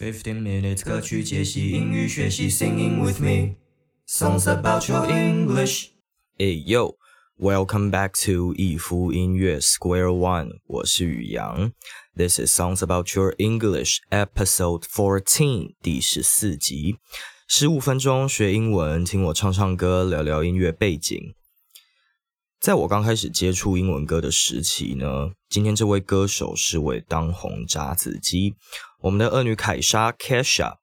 Fifteen minutes 歌曲解析英语学习，Singing with me songs about your English。Hey yo, welcome back to 一夫音乐 Square One，我是宇阳。This is songs about your English episode fourteen，第十四集。十五分钟学英文，听我唱唱歌，聊聊音乐背景。在我刚开始接触英文歌的时期呢，今天这位歌手是位当红炸子鸡，我们的恶女凯莎 Kesha，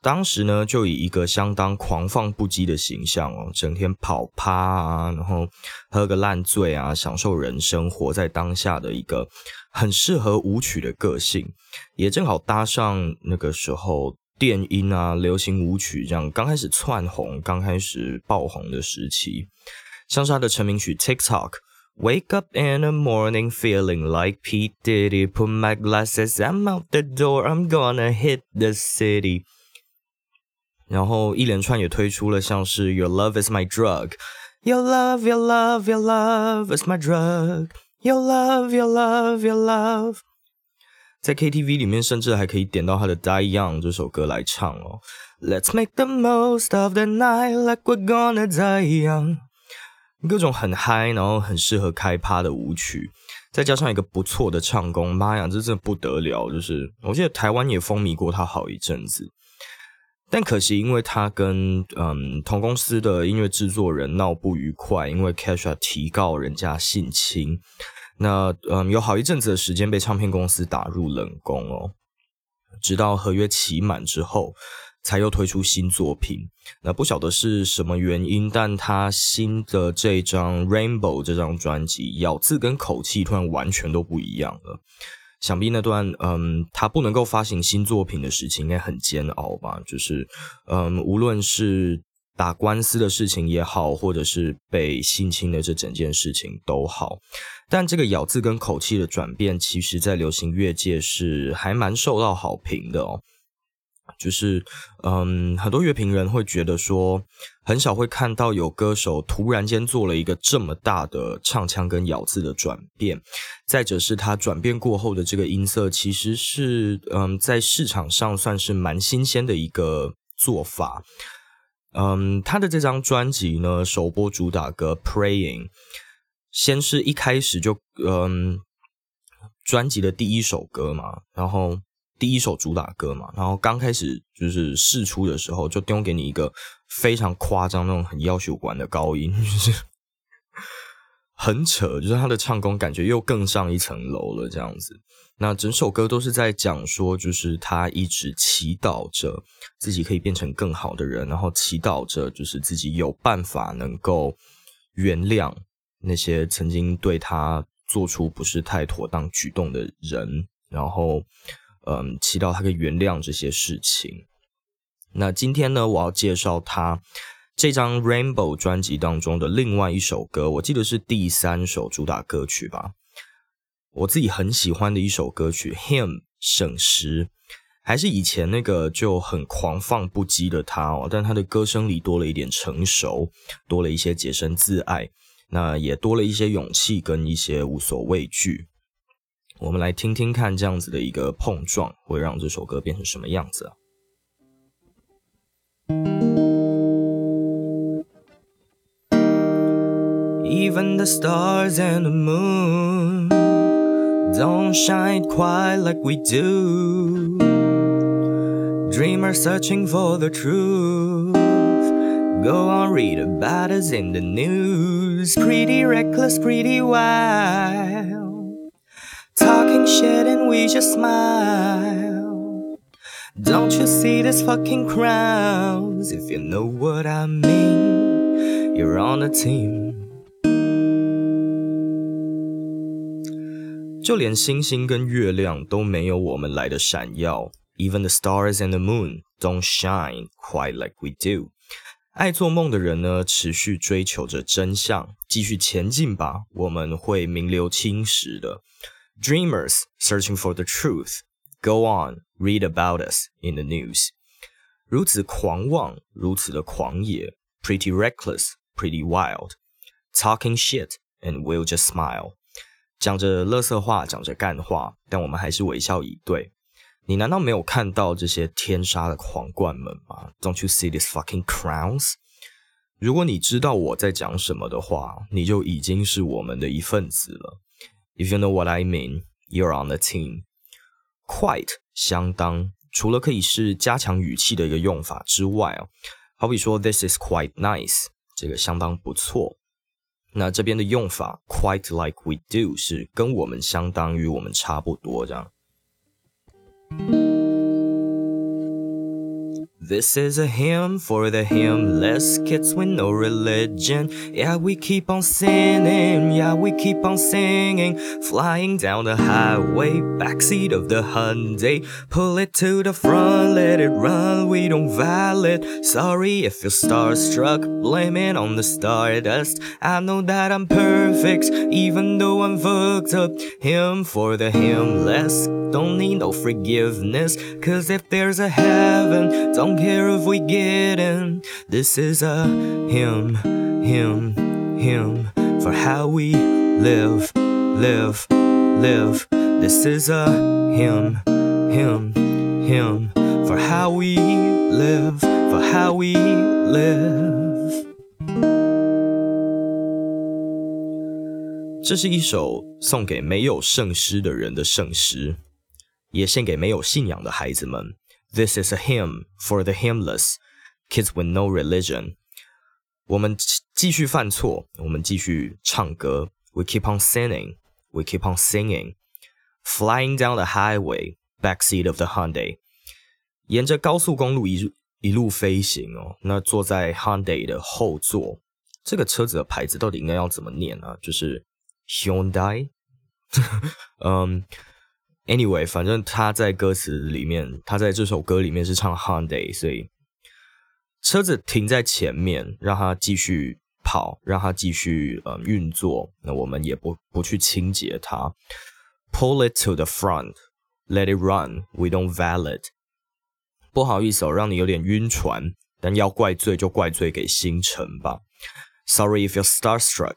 当时呢就以一个相当狂放不羁的形象哦，整天跑趴啊，然后喝个烂醉啊，享受人生，活在当下的一个很适合舞曲的个性，也正好搭上那个时候电音啊、流行舞曲这样刚开始窜红、刚开始爆红的时期。像是他的成名曲《TikTok》，Wake up in the morning feeling like P Diddy, put my glasses, I'm out the door, I'm gonna hit the city。然后一连串也推出了像是 Your love is my drug, Your love, Your love, Your love is my drug, Your love, Your love, Your love。在 KTV 里面，甚至还可以点到他的《Die Young》这首歌来唱哦。Let's make the most of the night like we're gonna die young。 各种很嗨，然后很适合开趴的舞曲，再加上一个不错的唱功，妈呀，这真的不得了！就是我记得台湾也风靡过他好一阵子，但可惜因为他跟嗯同公司的音乐制作人闹不愉快，因为 Kesha 提告人家性侵，那嗯有好一阵子的时间被唱片公司打入冷宫哦，直到合约期满之后。才又推出新作品，那不晓得是什么原因，但他新的这张《Rainbow》这张专辑咬字跟口气突然完全都不一样了。想必那段嗯，他不能够发行新作品的事情应该很煎熬吧？就是嗯，无论是打官司的事情也好，或者是被性侵的这整件事情都好，但这个咬字跟口气的转变，其实在流行乐界是还蛮受到好评的哦。就是，嗯，很多乐评人会觉得说，很少会看到有歌手突然间做了一个这么大的唱腔跟咬字的转变。再者是他转变过后的这个音色，其实是，嗯，在市场上算是蛮新鲜的一个做法。嗯，他的这张专辑呢，首播主打歌《Praying》，先是一开始就，嗯，专辑的第一首歌嘛，然后。第一首主打歌嘛，然后刚开始就是试出的时候，就丢给你一个非常夸张那种很要求管的高音，就是很扯，就是他的唱功感觉又更上一层楼了这样子。那整首歌都是在讲说，就是他一直祈祷着自己可以变成更好的人，然后祈祷着就是自己有办法能够原谅那些曾经对他做出不是太妥当举动的人，然后。嗯，祈祷他可以原谅这些事情。那今天呢，我要介绍他这张 Rainbow 专辑当中的另外一首歌，我记得是第三首主打歌曲吧。我自己很喜欢的一首歌曲，Him 省时，还是以前那个就很狂放不羁的他哦，但他的歌声里多了一点成熟，多了一些洁身自爱，那也多了一些勇气跟一些无所畏惧。我们来听听看，这样子的一个碰撞会让这首歌变成什么样子啊？Even the stars and the moon don't shine quite like we do. Dreamers searching for the truth. Go on, read about us in the news. Pretty reckless, pretty wild talking Shit and we just smile. Don't you see these fucking crowds? If you know what I mean, you're on a team. 就连星星跟月亮都没有我们来的闪耀。Even the stars and the moon don't shine quite like we do. 爱做梦的人呢，持续追求着真相，继续前进吧，我们会名留青史的。Dreamers searching for the truth. Go on, read about us in the news. 如此狂妄，如此的狂野，pretty reckless, pretty wild, talking shit, and we'll just smile. 讲着乐色话，讲着干话，但我们还是微笑以对。 你难道没有看到这些天杀的皇冠们吗？Don't you see these fucking crowns？如果你知道我在讲什么的话，你就已经是我们的一份子了。 If you know what I mean, you're on the team. Quite 相当，除了可以是加强语气的一个用法之外啊，好比说 This is quite nice，这个相当不错。那这边的用法 quite like we do 是跟我们相当于我们差不多这样。This is a hymn for the hymnless kids with no religion. Yeah, we keep on singing, yeah, we keep on singing. Flying down the highway, backseat of the Hyundai. Pull it to the front, let it run, we don't violate. Sorry if you're starstruck, blame it on the stardust. I know that I'm perfect, even though I'm fucked up. Hymn for the hymnless, don't need no forgiveness. Cause if there's a heaven, don't care if we get in. This is a hymn, hymn, hymn for how we live, live, live. This is a hymn, hymn, hymn for how we live, for how we live. 这是一首送给没有圣诗的人的圣诗， 也献给没有信仰的孩子们。this is a hymn for the hymnless, kids with no religion. 我们继续犯错，我们继续唱歌。We keep on singing, we keep on singing. Flying down the highway, backseat of the Hyundai. 沿着高速公路一一路飞行哦。那坐在 Hyundai 的后座，这个车子的牌子到底应该要怎么念呢？就是 Hyundai。嗯。 Anyway，反正他在歌词里面，他在这首歌里面是唱 Hyundai，所以车子停在前面，让它继续跑，让它继续呃运作。那我们也不不去清洁它。Pull it to the front, let it run. We don't valid. 不好意思哦，让你有点晕船，但要怪罪就怪罪给星辰吧。Sorry if you're starstruck.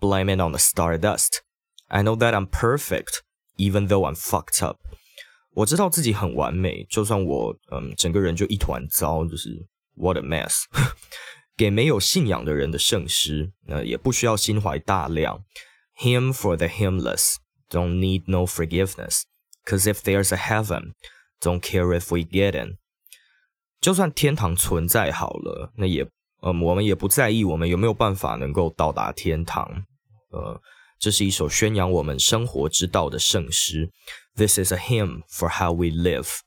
Blame it on the stardust. I know that I'm perfect. Even though I'm fucked up，我知道自己很完美，就算我嗯整个人就一团糟，就是 what a mess。给没有信仰的人的圣诗，那也不需要心怀大量。Hymn for the hymnless, don't need no forgiveness, cause if there's a heaven, don't care if we get in。就算天堂存在好了，那也嗯我们也不在意我们有没有办法能够到达天堂，呃。 这是一首宣扬我们生活之道的圣诗。This is a hymn for how we live.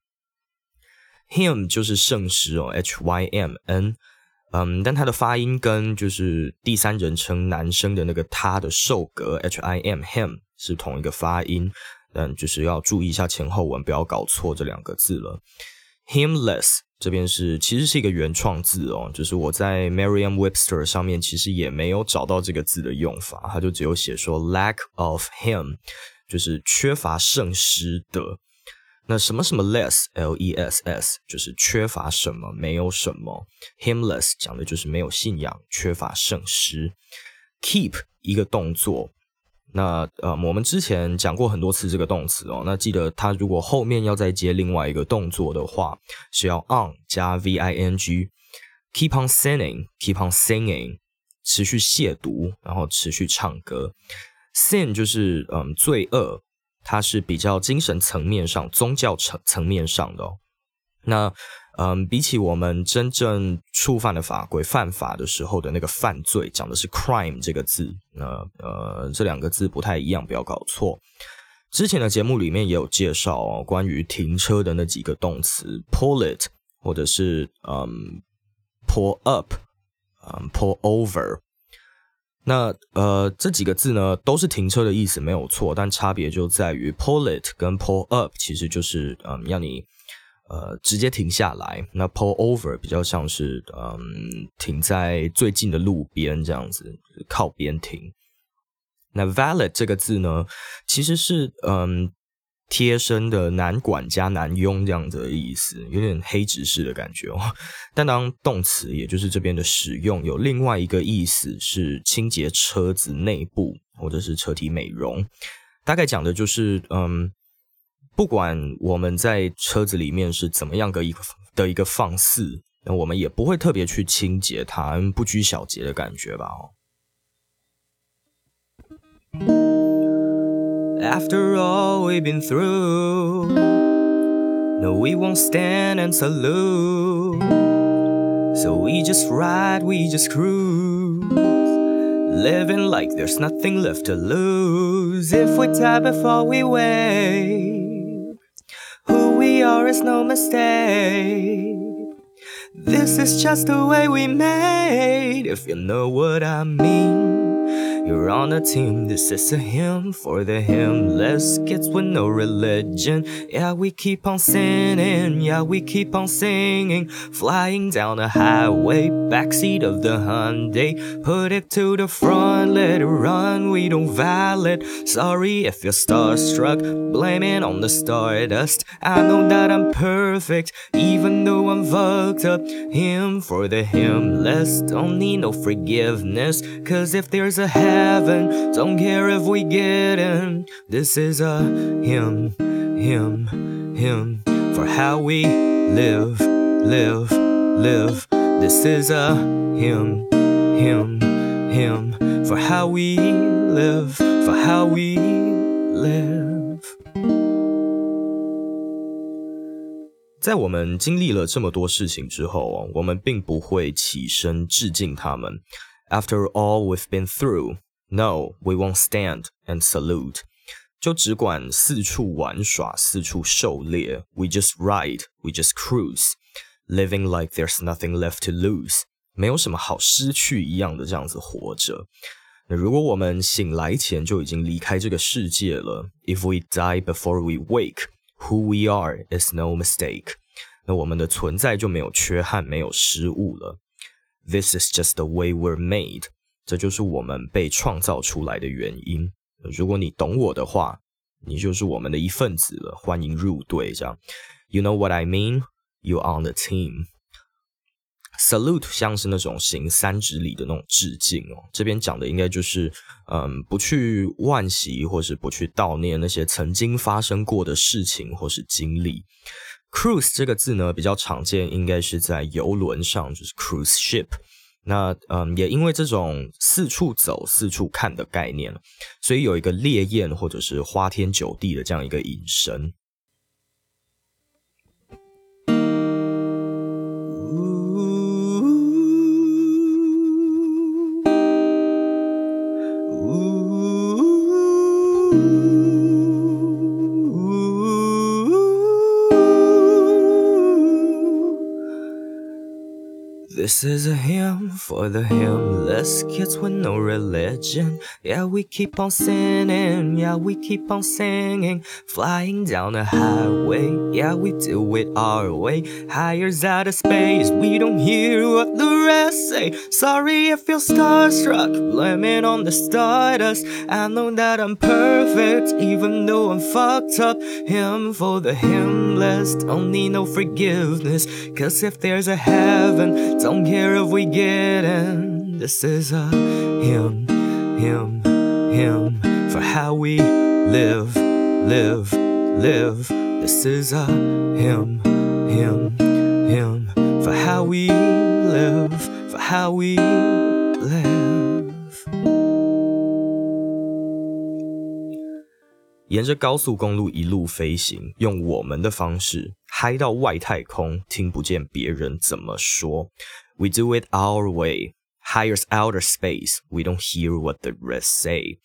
Hymn 就是圣诗哦，H Y M N。嗯，但它的发音跟就是第三人称男生的那个他的受格 H I M him 是同一个发音，但就是要注意一下前后文，不要搞错这两个字了。Hymnless 这边是其实是一个原创字哦，就是我在 Merriam-Webster 上面其实也没有找到这个字的用法，它就只有写说 lack of him，就是缺乏圣师的。那什么什么 less，L E S S，就是缺乏什么，没有什么。himless，讲的就是没有信仰，缺乏圣师。Keep 一个动作。那呃，我们之前讲过很多次这个动词哦。那记得它如果后面要再接另外一个动作的话，是要 on 加 v i n g。Keep on singing，keep on singing，持续亵渎，然后持续唱歌。Sin 就是嗯罪恶，它是比较精神层面上、宗教层层面上的。那嗯，比起我们真正触犯的法规、犯法的时候的那个犯罪，讲的是 crime 这个字，那呃，这两个字不太一样，不要搞错。之前的节目里面也有介绍哦，关于停车的那几个动词，pull it，或者是嗯，pull up，嗯，pull over。那呃，这几个字呢，都是停车的意思，没有错，但差别就在于 pull it 跟 pull up，其实就是嗯，要你。呃，直接停下来。那 pull over 比较像是，嗯，停在最近的路边这样子，靠边停。那 valet 这个字呢，其实是嗯贴身的男管家、男佣这样子的意思，有点黑执事的感觉哦。但当动词，也就是这边的使用，有另外一个意思是清洁车子内部或者是车体美容，大概讲的就是嗯。不管我们在车子里面是怎么样的一个的一个放肆，那我们也不会特别去清洁它，不拘小节的感觉吧？哦。After all we've been through, no, we won't stand and salute. So we just ride, we just cruise, living like there's nothing left to lose. If we die before we wake, who we are is no mistake. This is just the way we made, if you know what I mean. You're on a team, this is a hymn for the hymnless kids with no religion. Yeah, we keep on sinning, yeah, we keep on singing. Flying down the highway, backseat of the Hyundai. Put it to the front, let it run, we don't valid. Sorry if you're starstruck, blaming on the stardust. I know that I'm perfect, even though I'm fucked up. Hymn for the hymnless, don't need no forgiveness. Cause if there's a hell, heaven. Don't care if we get in. This is a hymn, hymn, hymn for how we live, live, live. This is a hymn, hymn, hymn for how we live, for how we live. 在我们经历了这么多事情之后，我们并不会起身致敬他们。After all we've been through, no, we won't stand and salute. 就只管四处玩耍，四处狩猎。We just ride, we just cruise, living like there's nothing left to lose. 没有什么好失去一样的这样子活着。那如果我们醒来前就已经离开这个世界了，If we die before we wake, who we are is no mistake. 那我们的存在就没有缺憾，没有失误了。This is just the way we're made. 这就是我们被创造出来的原因。如果你懂我的话，你就是我们的一份子了，欢迎入队。这样，You know what I mean? You're on the team. Salute 像是那种行三指礼的那种致敬哦。这边讲的应该就是，嗯，不去惋惜或是不去悼念那些曾经发生过的事情或是经历。Cruise 这个字呢，比较常见，应该是在游轮上，就是 cruise ship。那嗯，也因为这种四处走、四处看的概念，所以有一个烈焰或者是花天酒地的这样一个引申。This is a hymn for the hymnless kids with no religion. Yeah, we keep on sinning. Yeah, we keep on singing. Flying down the highway. Yeah, we do it our way. Higher out of space. We don't hear what the rest say. Sorry if you're starstruck. Blame it on the stardust. I know that I'm perfect, even though I'm fucked up. Hymn for the hymnless. Don't need no forgiveness. Cause if there's a heaven, don't don't care if we get in. This is a hymn, hymn, hymn for how we live, live, live. This is a hymn, hymn, hymn for how we live, for how we live. 沿着高速公路一路飞行，用我们的方式嗨到外太空，听不见别人怎么说。We do it our way. Hires outer space. We don't hear what the rest say.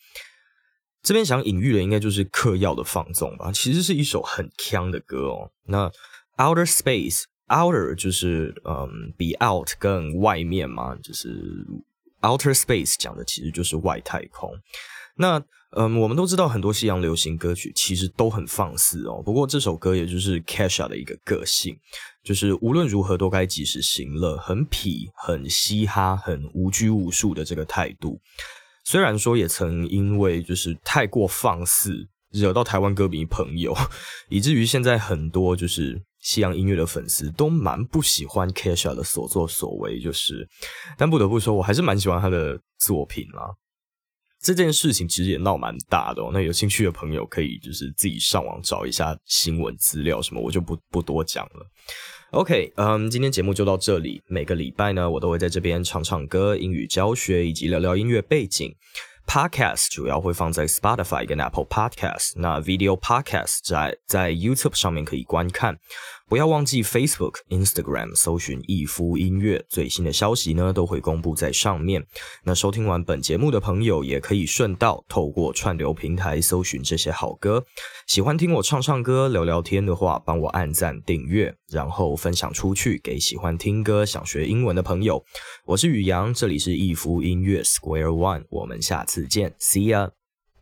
这边想隐喻的应该就是嗑药的放纵吧。其实是一首很腔的歌哦。那 outer space outer 就是嗯比 out 更外面嘛，就是 outer space 讲的其实就是外太空。那嗯，我们都知道很多西洋流行歌曲其实都很放肆哦。不过这首歌也就是 Kesha 的一个个性，就是无论如何都该及时行乐，很痞、很嘻哈、很无拘无束的这个态度。虽然说也曾因为就是太过放肆，惹到台湾歌迷朋友，以至于现在很多就是西洋音乐的粉丝都蛮不喜欢 Kesha 的所作所为。就是，但不得不说，我还是蛮喜欢他的作品啦。这件事情其实也闹蛮大的。那有兴趣的朋友可以就是自己上网找一下新闻资料什么，我就不不多讲了。OK，嗯，今天节目就到这里。每个礼拜呢，我都会在这边唱唱歌、英语教学以及聊聊音乐背景。Podcast 主要会放在 Spotify 跟 Apple Podcast，那 Video Podcast 在在 YouTube 上面可以观看。不要忘记 Facebook、Instagram 搜寻逸夫音乐，最新的消息呢都会公布在上面。那收听完本节目的朋友，也可以顺道透过串流平台搜寻这些好歌。喜欢听我唱唱歌、聊聊天的话，帮我按赞、订阅，然后分享出去给喜欢听歌、想学英文的朋友。我是宇阳，这里是逸夫音乐 Square One，我们下次见，See ya。